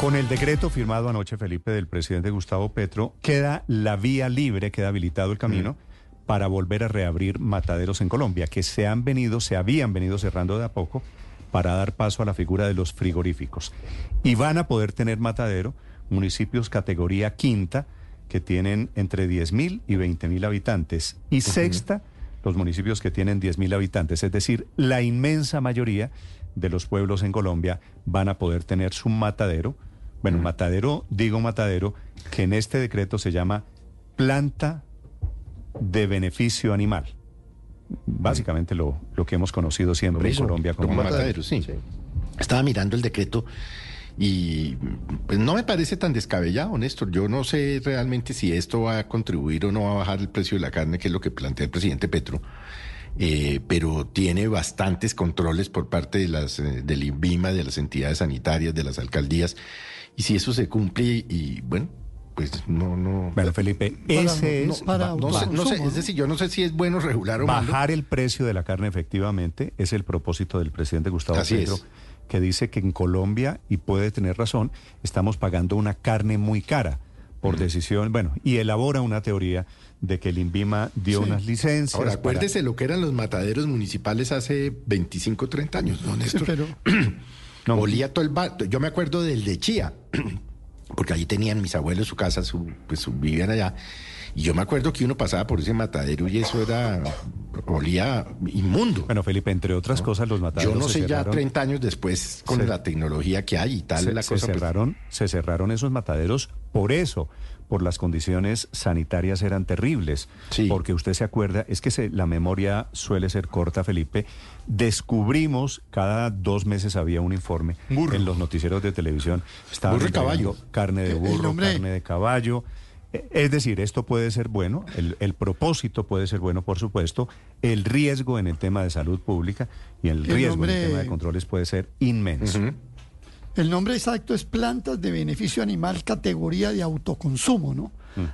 Con el decreto firmado anoche, Felipe, del presidente Gustavo Petro, queda la vía libre, queda habilitado el camino para volver a reabrir mataderos en Colombia, que se han venido, se habían venido cerrando de a poco para dar paso a la figura de los frigoríficos. Y van a poder tener matadero municipios categoría quinta, que tienen entre 10.000 y 20.000 habitantes, y sexta, los municipios que tienen 10.000 habitantes, es decir, la inmensa mayoría de los pueblos en Colombia van a poder tener su matadero. Bueno, matadero, digo matadero, que en este decreto se llama planta de beneficio animal. Básicamente lo, lo que hemos conocido siempre en Colombia como como matadero. matadero, sí. Estaba mirando el decreto y pues no me parece tan descabellado, Néstor. Yo no sé realmente si esto va a contribuir o no va a bajar el precio de la carne, que es lo que plantea el presidente Petro. Eh, pero tiene bastantes controles por parte de las eh, del INVIMA, de las entidades sanitarias, de las alcaldías. Y si eso se cumple y bueno, pues no no Bueno, Felipe, Para- ese no, es para no sé, no sé, autoconsumo, es decir, yo no sé si es bueno regular o malo. bajar el precio de la carne efectivamente, es el propósito del presidente Gustavo Así Petro, es. que dice que en Colombia, y puede tener razón, estamos pagando una carne muy cara por decisión, bueno, y elabora una teoría de que el INVIMA dio Sí. unas licencias. Ahora, para- acuérdese lo que eran los mataderos municipales hace 25, 30 años, ¿no, Sí, Néstor? pero No. Olía todo el bar. Yo me acuerdo del de Chía, porque allí tenían mis abuelos su casa, su, pues su- vivían allá. Y yo me acuerdo que uno pasaba por ese matadero y eso era. olía inmundo. Bueno, Felipe, entre otras cosas, los mataderos yo no sé ya cerraron- 30 años después, con Se- la tecnología que hay y tal, se, la se cosa. pues, cerraron, se cerraron esos mataderos por eso, por las condiciones sanitarias eran terribles. Sí. Porque usted se acuerda, es que se- la memoria suele ser corta, Felipe. Descubrimos, cada dos meses había un informe Burro. en los noticieros de televisión. Estaban Burro caballo. Carne de burro, carne de caballo. Eh, Es decir, esto puede ser bueno, el, el propósito puede ser bueno, por supuesto, el riesgo en el tema de salud pública y el, El riesgo en el tema de controles puede ser inmenso. El nombre exacto es plantas de beneficio animal categoría de autoconsumo, ¿no?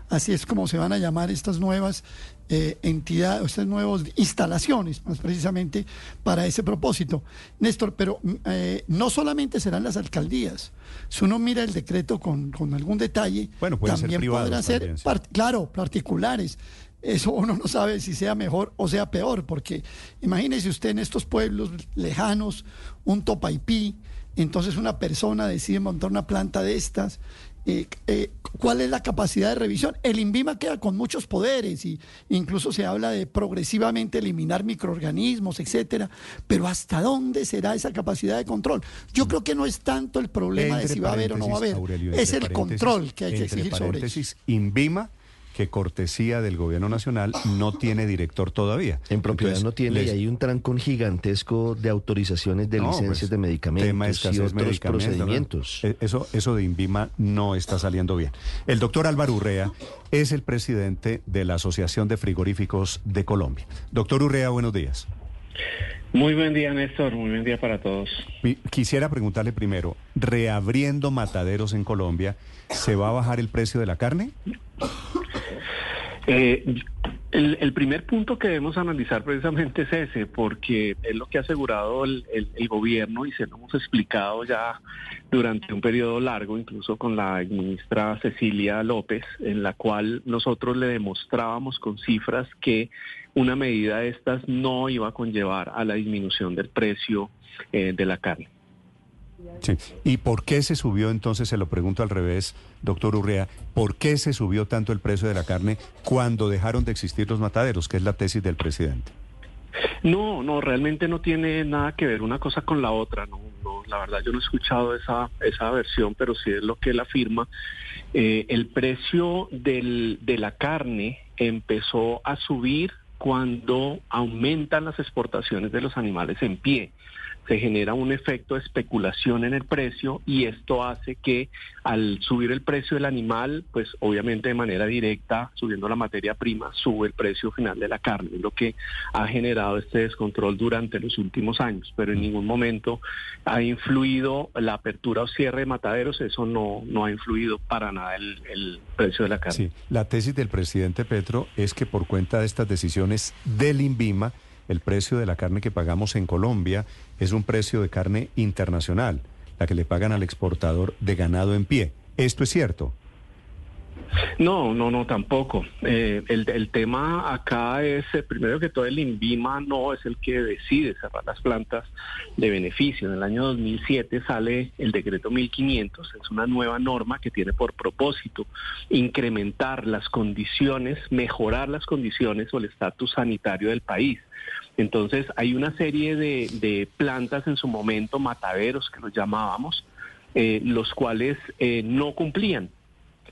Así es como se van a llamar estas nuevas eh, entidades, estas nuevas instalaciones, más precisamente para ese propósito. Néstor, pero mm, eh, no solamente serán las alcaldías. Si uno mira el decreto con, con algún detalle, Bueno, ser también ser, también, sí. par- claro, particulares. Eso uno no sabe si sea mejor o sea peor, porque imagínese usted en estos pueblos lejanos, un topaipí, entonces una persona decide montar una planta de estas. eh, eh, ¿Cuál es la capacidad de revisión? El INVIMA queda con muchos poderes y incluso se habla de progresivamente eliminar microorganismos, etcétera. Pero ¿hasta dónde será esa capacidad de control? Yo creo que no es tanto el problema de si va a haber o no va a haber, Aurelio, es el control que hay que exigir sobre eso. INVIMA, que cortesía del gobierno nacional, no tiene director todavía. En propiedad Entonces, no tiene les- y hay un trancón gigantesco de autorizaciones de No, licencias pues, de medicamentos tema de y escasez otros medicamentos. Eh, Eso, eso de INVIMA no está saliendo bien. El doctor Álvaro Urrea es el presidente de la Asociación de Frigoríficos de Colombia. Doctor Urrea, buenos días. Muy buen día, Néstor. Muy buen día para todos. Quisiera preguntarle primero, reabriendo mataderos en Colombia, ¿se va a bajar el precio de la carne? Eh, el, primer punto que debemos analizar precisamente es ese, porque es lo que ha asegurado el gobierno y se lo hemos explicado ya durante un periodo largo, incluso con la ministra Cecilia López, en la cual nosotros le demostrábamos con cifras que una medida de estas no iba a conllevar a la disminución del precio eh, de la carne. Sí. ¿Y por qué se subió entonces, se lo pregunto al revés, doctor Urrea, por qué se subió tanto el precio de la carne cuando dejaron de existir los mataderos, que es la tesis del presidente? No, no, realmente no tiene nada que ver una cosa con la otra. No, no, la verdad yo no he escuchado esa esa versión, pero sí es lo que él afirma. Eh, el precio del, de la carne empezó a subir cuando aumentan las exportaciones de los animales en pie. Se genera un efecto de especulación en el precio y esto hace que al subir el precio del animal, pues obviamente de manera directa, subiendo la materia prima, sube el precio final de la carne, es lo que ha generado este descontrol durante los últimos años, pero en ningún momento ha influido la apertura o cierre de mataderos, eso no, no ha influido para nada el, el precio de la carne. Sí, la tesis del presidente Petro es que por cuenta de estas decisiones del INVIMA, el precio de la carne que pagamos en Colombia es un precio de carne internacional. la que le pagan al exportador de ganado en pie. ¿Esto es cierto? No, no, no, tampoco. Eh, el, tema acá es, eh, primero que todo, el INVIMA no es el que decide cerrar las plantas de beneficio. En el año 2007 sale el decreto 1500, es una nueva norma que tiene por propósito incrementar las condiciones, mejorar las condiciones o el estatus sanitario del país. Entonces, hay una serie de, de plantas en su momento, mataderos que los llamábamos, eh, los cuales eh, no cumplían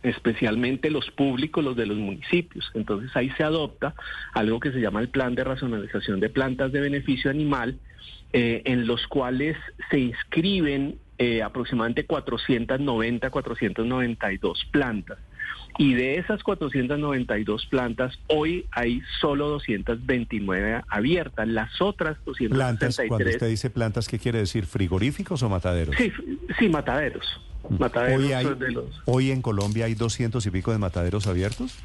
especialmente los públicos, los de los municipios. Entonces ahí se adopta algo que se llama el plan de racionalización de plantas de beneficio animal, eh, en los cuales se inscriben eh, aproximadamente 490, 492 plantas. Y de esas 492 plantas, hoy hay solo 229 abiertas. Las otras 263... Plantas, cuando usted dice plantas, ¿qué quiere decir? ¿Frigoríficos o mataderos? Sí, sí mataderos. Hoy, hoy en Colombia hay 200 y pico de mataderos abiertos.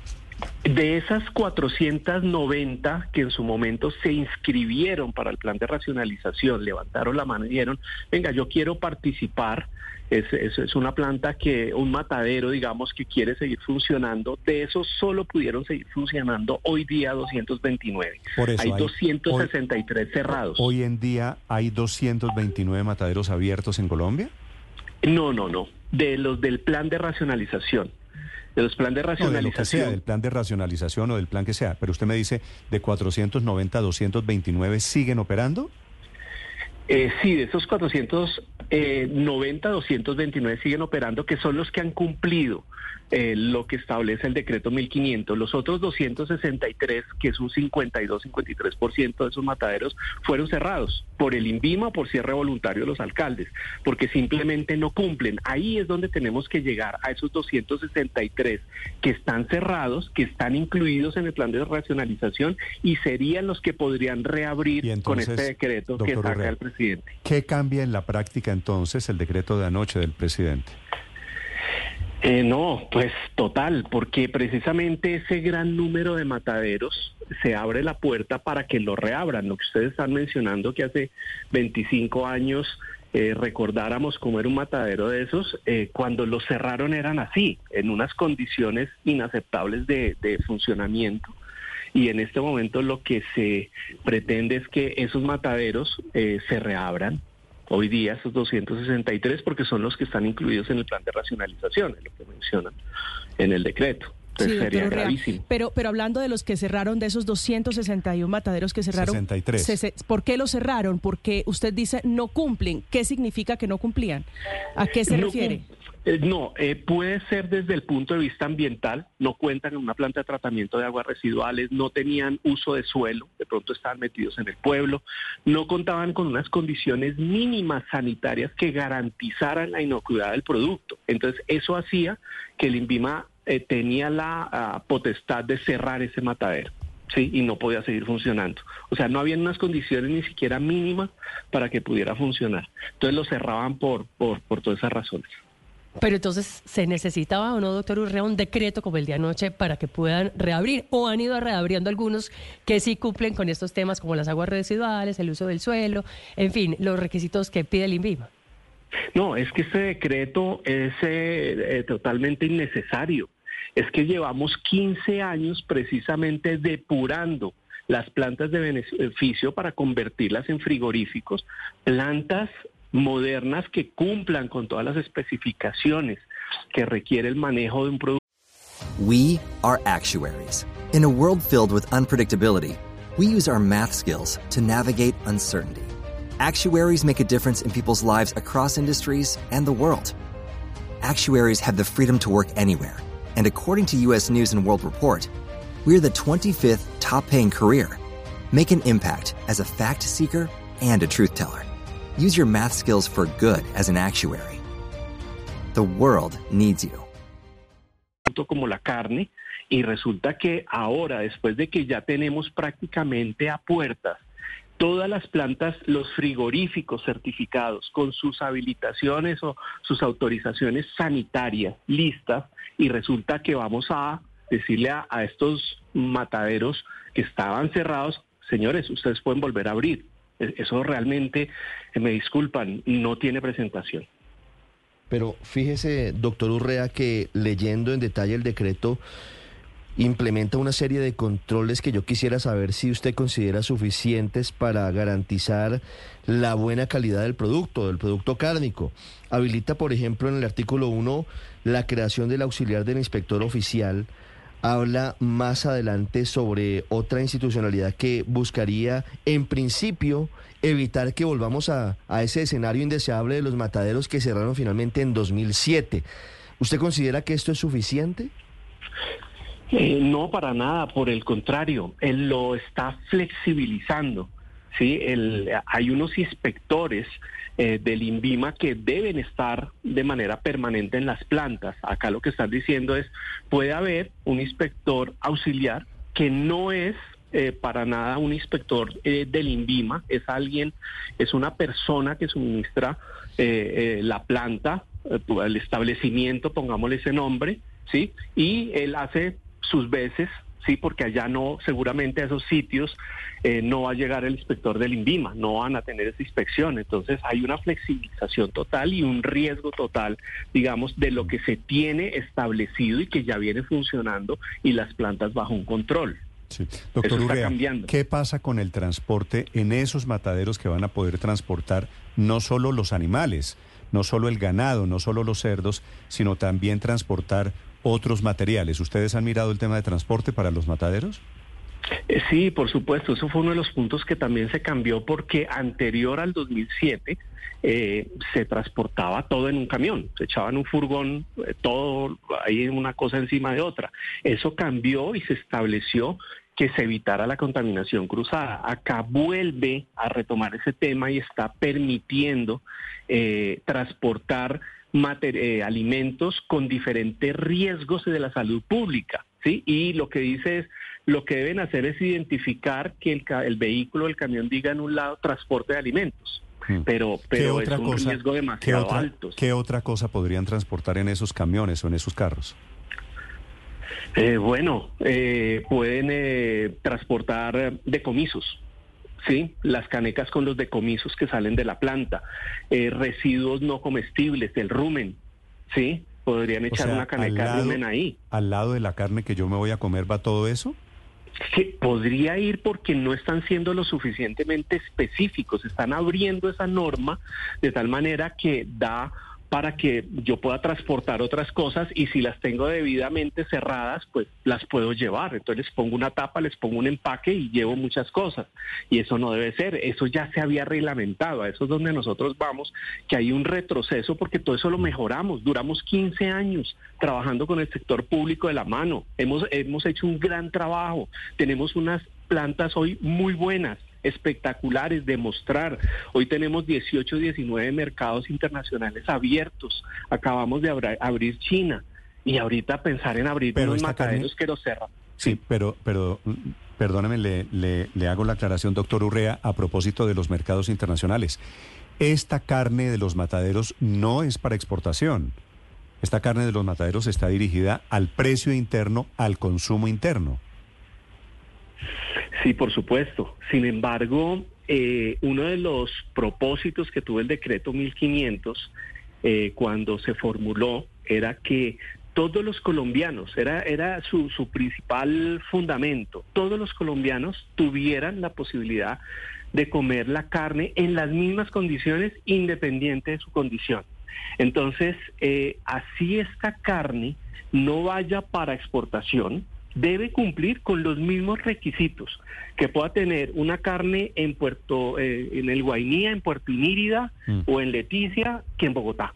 De esas 490 que en su momento se inscribieron para el plan de racionalización, levantaron la mano y dijeron, venga, yo quiero participar, es, es, una planta que, un matadero, digamos, que quiere seguir funcionando, de esos solo pudieron seguir funcionando hoy día 229. Por eso hay, 263 cerrados. Hoy en día hay 229 mataderos abiertos en Colombia. No, no, no. De los del plan de racionalización. De los planes de racionalización. No, del plan de racionalización o del plan que sea. Pero usted me dice, de 490 a 229, ¿siguen operando? Eh, sí, de esos 490, 229 eh, siguen operando, que son los que han cumplido eh, lo que establece el decreto 1500. Los otros 263, que es un 52-53% de esos mataderos, fueron cerrados por el INVIMA, por cierre voluntario de los alcaldes, porque simplemente no cumplen. Ahí es donde tenemos que llegar a esos 263 que están cerrados, que están incluidos en el plan de racionalización y serían los que podrían reabrir con este decreto que saca el presidente. ¿Qué cambia en la práctica entonces el decreto de anoche del presidente? Eh, no, pues total, porque precisamente ese gran número de mataderos se abre la puerta para que lo reabran. Lo que ustedes están mencionando que hace 25 años eh, recordáramos cómo era un matadero de esos, eh, cuando lo cerraron eran así, en unas condiciones inaceptables de funcionamiento y en este momento lo que se pretende es que esos mataderos eh, se reabran. Hoy día esos 263 porque son los que están incluidos en el plan de racionalización, en lo que mencionan en el decreto. Sí, sería gravísimo. Pero, pero hablando de los que cerraron, de esos 261 mataderos que cerraron, 63. ¿por qué los cerraron? Porque usted dice no cumplen. ¿Qué significa que no cumplían? ¿A qué se refiere? Eh, no, eh, puede ser desde el punto de vista ambiental, no cuentan en una planta de tratamiento de aguas residuales, no tenían uso de suelo, de pronto estaban metidos en el pueblo, no contaban con unas condiciones mínimas sanitarias que garantizaran la inocuidad del producto. Entonces, eso hacía que el INVIMA eh, tenía la ah, potestad de cerrar ese matadero. Sí, y no podía seguir funcionando. O sea, no había unas condiciones ni siquiera mínimas para que pudiera funcionar. Entonces lo cerraban por, por, por todas esas razones. Pero entonces, ¿se necesitaba o no, doctor Urrea, un decreto como el de anoche para que puedan reabrir? ¿O han ido reabriendo algunos que sí cumplen con estos temas como las aguas residuales, el uso del suelo, en fin, los requisitos que pide el INVIMA? No, es que este decreto es eh, eh, totalmente innecesario. Es que llevamos 15 años precisamente depurando las plantas de beneficio para convertirlas en frigoríficos, plantas modernas que cumplan con todas las especificaciones que requiere el manejo de un producto. We are actuaries. In a world filled with unpredictability, we use our math skills to navigate uncertainty. Actuaries make a difference in people's lives across industries and the world. Actuaries have the freedom to work anywhere, and according to US News and World Report, we're the 25th top paying career. Make an impact as a fact seeker and a truth teller. Use your math skills for good as an actuary. The world needs you. Como la carne, y resulta que ahora, después de que ya tenemos prácticamente a puertas todas las plantas, los frigoríficos certificados con sus habilitaciones o sus autorizaciones sanitarias listas, y resulta que vamos a decirle a, estos mataderos que estaban cerrados, señores, ustedes pueden volver a abrir. Eso realmente, me disculpan, no tiene presentación. Pero fíjese, doctor Urrea, que leyendo en detalle el decreto implementa una serie de controles que yo quisiera saber si usted considera suficientes para garantizar la buena calidad del producto, del producto cárnico. Habilita, por ejemplo, en el artículo 1 la creación del auxiliar del inspector oficial. Habla más adelante sobre otra institucionalidad que buscaría, en principio, evitar que volvamos a, a ese escenario indeseable de los mataderos que cerraron finalmente en 2007. ¿Usted considera que esto es suficiente? Eh, no, para nada, por el contrario, él lo está flexibilizando. ¿sí? Hay unos inspectores eh, del INVIMA que deben estar de manera permanente en las plantas. Acá lo que están diciendo es, puede haber un inspector auxiliar que no es eh, para nada un inspector del INVIMA, es alguien, es una persona que suministra la planta, el establecimiento, pongámosle ese nombre, ¿sí? Y él hace sus veces, sí, porque allá no, seguramente a esos sitios eh, no va a llegar el inspector del INVIMA, no van a tener esa inspección. Entonces hay una flexibilización total y un riesgo total, digamos, de lo que se tiene establecido y que ya viene funcionando y las plantas bajo un control. Sí. Doctor Urrea, ¿qué pasa con el transporte en esos mataderos que van a poder transportar no solo los animales, no solo el ganado, no solo los cerdos, sino también transportar otros materiales. ¿Ustedes han mirado el tema de transporte para los mataderos? Eh, sí, por supuesto, eso fue uno de los puntos que también se cambió porque anterior al 2007 eh, se transportaba todo en un camión, se echaba en un furgón eh, todo ahí una cosa encima de otra. Eso cambió y se estableció que se evitara la contaminación cruzada. Acá vuelve a retomar ese tema y está permitiendo transportar eh, alimentos con diferentes riesgos de la salud pública, ¿sí? Y lo que dice es, lo que deben hacer es identificar que el, el vehículo, el camión diga en un lado transporte de alimentos. Hmm. Pero, pero es un riesgo demasiado alto. ¿Qué otra cosa podrían transportar en esos camiones o en esos carros? Eh, bueno, eh, pueden transportar decomisos. Sí, las canecas con los decomisos que salen de la planta, eh, residuos no comestibles, el rumen, sí, podrían echar una caneca de rumen ahí. ¿Al lado de la carne que yo me voy a comer va todo eso? Que podría ir porque no están siendo lo suficientemente específicos, están abriendo esa norma de tal manera que da para que yo pueda transportar otras cosas y si las tengo debidamente cerradas, pues las puedo llevar. Entonces les pongo una tapa, les pongo un empaque y llevo muchas cosas. Y eso no debe ser, eso ya se había reglamentado, a eso es donde nosotros vamos, que hay un retroceso porque todo eso lo mejoramos. Duramos 15 años trabajando con el sector público de la mano, hemos, hemos hecho un gran trabajo, tenemos unas plantas hoy muy buenas espectaculares de mostrar. Hoy tenemos 18, 19 mercados internacionales abiertos. Acabamos de abrir China y ahorita pensar en abrir pero unos mataderos que los cerran. Sí, pero, pero perdóneme, le, le, le hago la aclaración, doctor Urrea, a propósito de los mercados internacionales. Esta carne de los mataderos no es para exportación. Esta carne de los mataderos está dirigida al precio interno, al consumo interno. Sí, por supuesto. Sin embargo, eh, uno de los propósitos que tuvo el decreto 1500 eh, cuando se formuló era que todos los colombianos, era, era su, su principal fundamento, todos los colombianos tuvieran la posibilidad de comer la carne en las mismas condiciones independiente de su condición. Entonces, eh, así esta carne no vaya para exportación, debe cumplir con los mismos requisitos que pueda tener una carne en Puerto, eh, en el Guainía, en Puerto Inírida mm. o en Leticia que en Bogotá.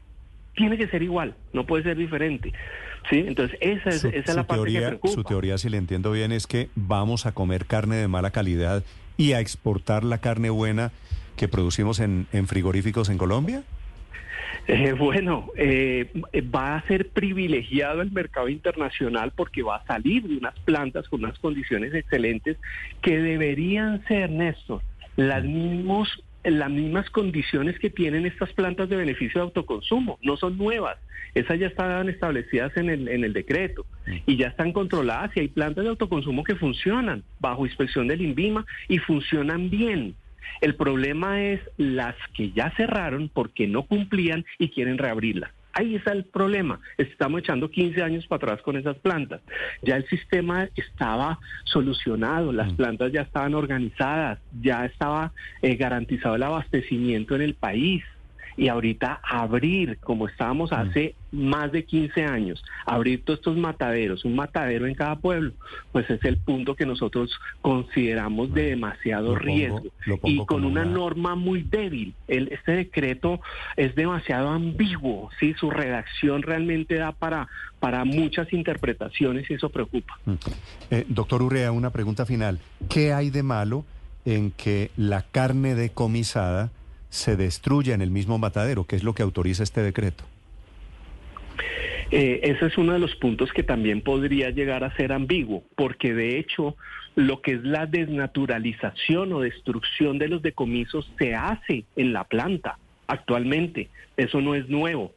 Tiene que ser igual, no puede ser diferente. ¿sí? Entonces, esa es, esa es la parte que preocupa. Su teoría, si le entiendo bien, es que vamos a comer carne de mala calidad y a exportar la carne buena que producimos en, en frigoríficos en Colombia. Eh, bueno, eh, va a ser privilegiado el mercado internacional porque va a salir de unas plantas con unas condiciones excelentes que deberían ser, Néstor, las mismos las mismas condiciones que tienen estas plantas de beneficio de autoconsumo, no son nuevas, esas ya estaban establecidas en el, en el decreto y ya están controladas y hay plantas de autoconsumo que funcionan bajo inspección del INVIMA y funcionan bien. El problema es las que ya cerraron porque no cumplían y quieren reabrirla. Ahí está el problema. Estamos echando 15 años para atrás con esas plantas. Ya el sistema estaba solucionado, las Mm. plantas ya estaban organizadas, ya estaba eh, garantizado el abastecimiento en el país. Y ahorita abrir, como estábamos Mm. hace más de 15 años, abrir todos estos mataderos, un matadero en cada pueblo, pues es el punto que nosotros consideramos de demasiado pongo- riesgo y con una una- norma muy débil. El, este decreto es demasiado ambiguo, ¿sí? su redacción realmente da para, para muchas interpretaciones y eso preocupa. Mm. Eh, doctor Urrea, una pregunta final. ¿Qué hay de malo en que la carne decomisada se destruya en el mismo matadero, que es lo que autoriza este decreto? Eh, ese es uno de los puntos que también podría llegar a ser ambiguo, porque de hecho lo que es la desnaturalización o destrucción de los decomisos se hace en la planta actualmente. Eso no es nuevo.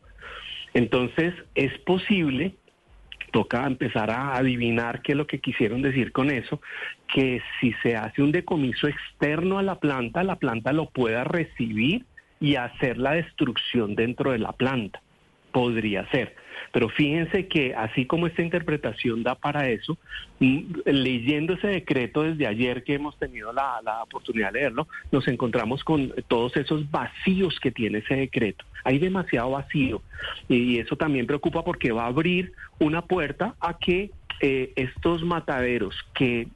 Entonces es posible, toca empezar a adivinar qué es lo que quisieron decir con eso, que si se hace un decomiso externo a la planta, la planta lo pueda recibir y hacer la destrucción dentro de la planta. Podría ser. Pero fíjense que así como esta interpretación da para eso, mm, leyendo ese decreto desde ayer que hemos tenido la, la oportunidad de leerlo, nos encontramos con todos esos vacíos que tiene ese decreto. Hay demasiado vacío y eso también preocupa porque va a abrir una puerta a que eh, estos mataderos que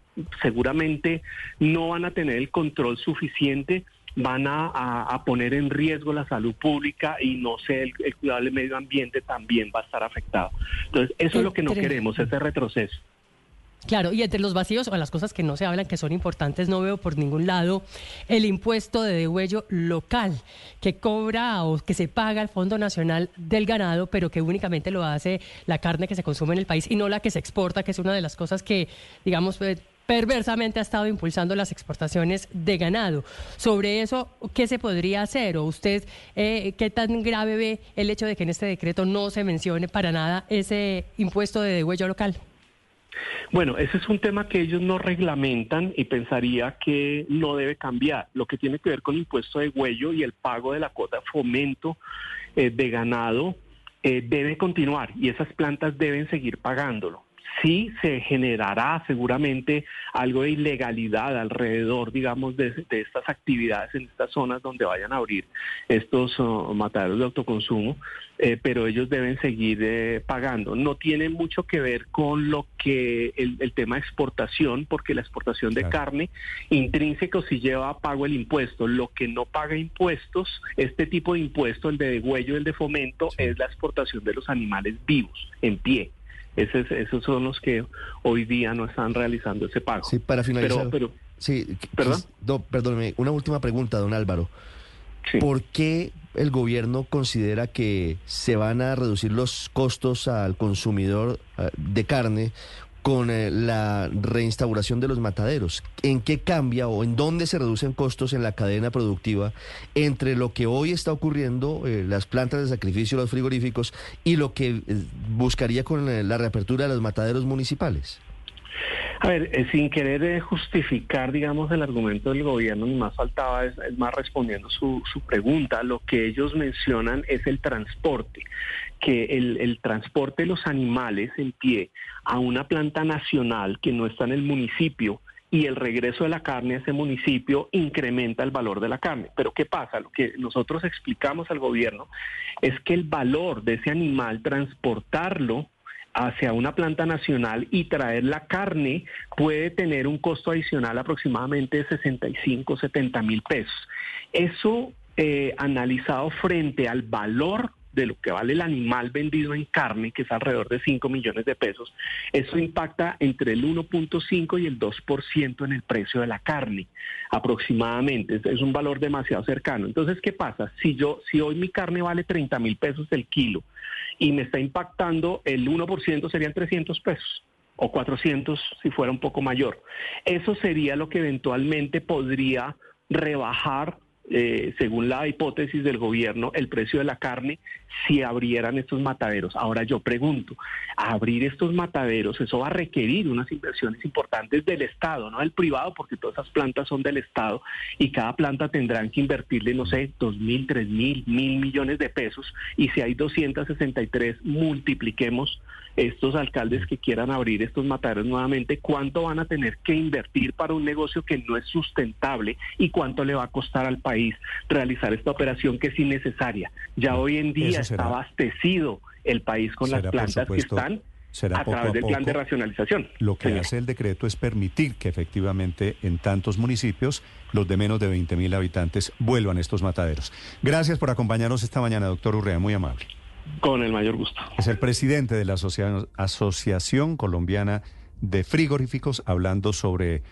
seguramente no van a tener el control suficiente van a, a- a poner en riesgo la salud pública y no sé, el, el cuidado del medio ambiente también va a estar afectado. Entonces, eso es lo que no queremos, ese retroceso. Claro, y entre los vacíos o las cosas que no se hablan que son importantes, no veo por ningún lado el impuesto de degüello local que cobra o que se paga al Fondo Nacional del Ganado, pero que únicamente lo hace la carne que se consume en el país y no la que se exporta, que es una de las cosas que, digamos, eh, perversamente ha estado impulsando las exportaciones de ganado. Sobre eso, ¿qué se podría hacer? ¿O usted eh, qué tan grave ve el hecho de que en este decreto no se mencione para nada ese impuesto de degüello local? Bueno, ese es un tema que ellos no reglamentan y pensaría que no debe cambiar. Lo que tiene que ver con impuesto de huello y el pago de la cuota fomento eh, de ganado eh, debe continuar y esas plantas deben seguir pagándolo. Sí se generará seguramente algo de ilegalidad alrededor, digamos, de, de estas actividades en estas zonas donde vayan a abrir estos oh, mataderos de autoconsumo, eh, pero ellos deben seguir eh, pagando. No tiene mucho que ver con lo que el, el tema de exportación, porque la exportación de Claro. carne intrínseco sí lleva a pago el impuesto. Lo que no paga impuestos, este tipo de impuesto, el de degüello, el de fomento, es la exportación de los animales vivos, en pie. Esos son los que hoy día no están realizando ese pago. Sí, para finalizar. Pero, pero Sí, ¿Perdón? no, perdóneme, una última pregunta, don Álvaro. sí. ¿Por qué el gobierno considera que se van a reducir los costos al consumidor eh, de carne con eh, la reinstauración de los mataderos? ¿En qué cambia o en dónde se reducen costos en la cadena productiva entre lo que hoy está ocurriendo, eh, las plantas de sacrificio, los frigoríficos, y lo que eh, buscaría con la reapertura de los mataderos municipales? A ver, sin querer justificar, digamos, el argumento del gobierno, ni más faltaba, es, es más respondiendo su, su pregunta, lo que ellos mencionan es el transporte, que el, transporte de los animales en pie a una planta nacional que no está en el municipio y el regreso de la carne a ese municipio incrementa el valor de la carne. Pero ¿qué pasa? Lo que nosotros explicamos al gobierno es que el valor de ese animal, transportarlo hacia una planta nacional y traer la carne puede tener un costo adicional aproximadamente de 65, 70 mil pesos. Eso eh, analizado frente al valor de lo que vale el animal vendido en carne, que es alrededor de 5 millones de pesos, eso impacta entre el 1.5 y el 2% en el precio de la carne, aproximadamente. Es, un valor demasiado cercano. Entonces, ¿qué pasa? Si yo, si hoy mi carne vale 30 mil pesos el kilo y me está impactando el 1%, serían 300 pesos o 400 si fuera un poco mayor. Eso sería lo que eventualmente podría rebajar eh, según la hipótesis del gobierno, el precio de la carne si abrieran estos mataderos. Ahora yo pregunto, abrir estos mataderos, eso va a requerir unas inversiones importantes del Estado, no del privado, porque todas esas plantas son del Estado y cada planta tendrán que invertirle, no sé, dos mil, tres mil, mil millones de pesos. Y si hay 263, multipliquemos estos alcaldes que quieran abrir estos mataderos nuevamente, cuánto van a tener que invertir para un negocio que no es sustentable y cuánto le va a costar al país realizar esta operación que es innecesaria. Ya hoy en día está abastecido el país con las plantas que están a través del plan de racionalización. Lo que hace el decreto es permitir que efectivamente en tantos municipios los de menos de 20 mil habitantes vuelvan a estos mataderos. Gracias por acompañarnos esta mañana, doctor Urrea, muy amable. Con el mayor gusto. Es el presidente de la Asociación Colombiana de Frigoríficos hablando sobre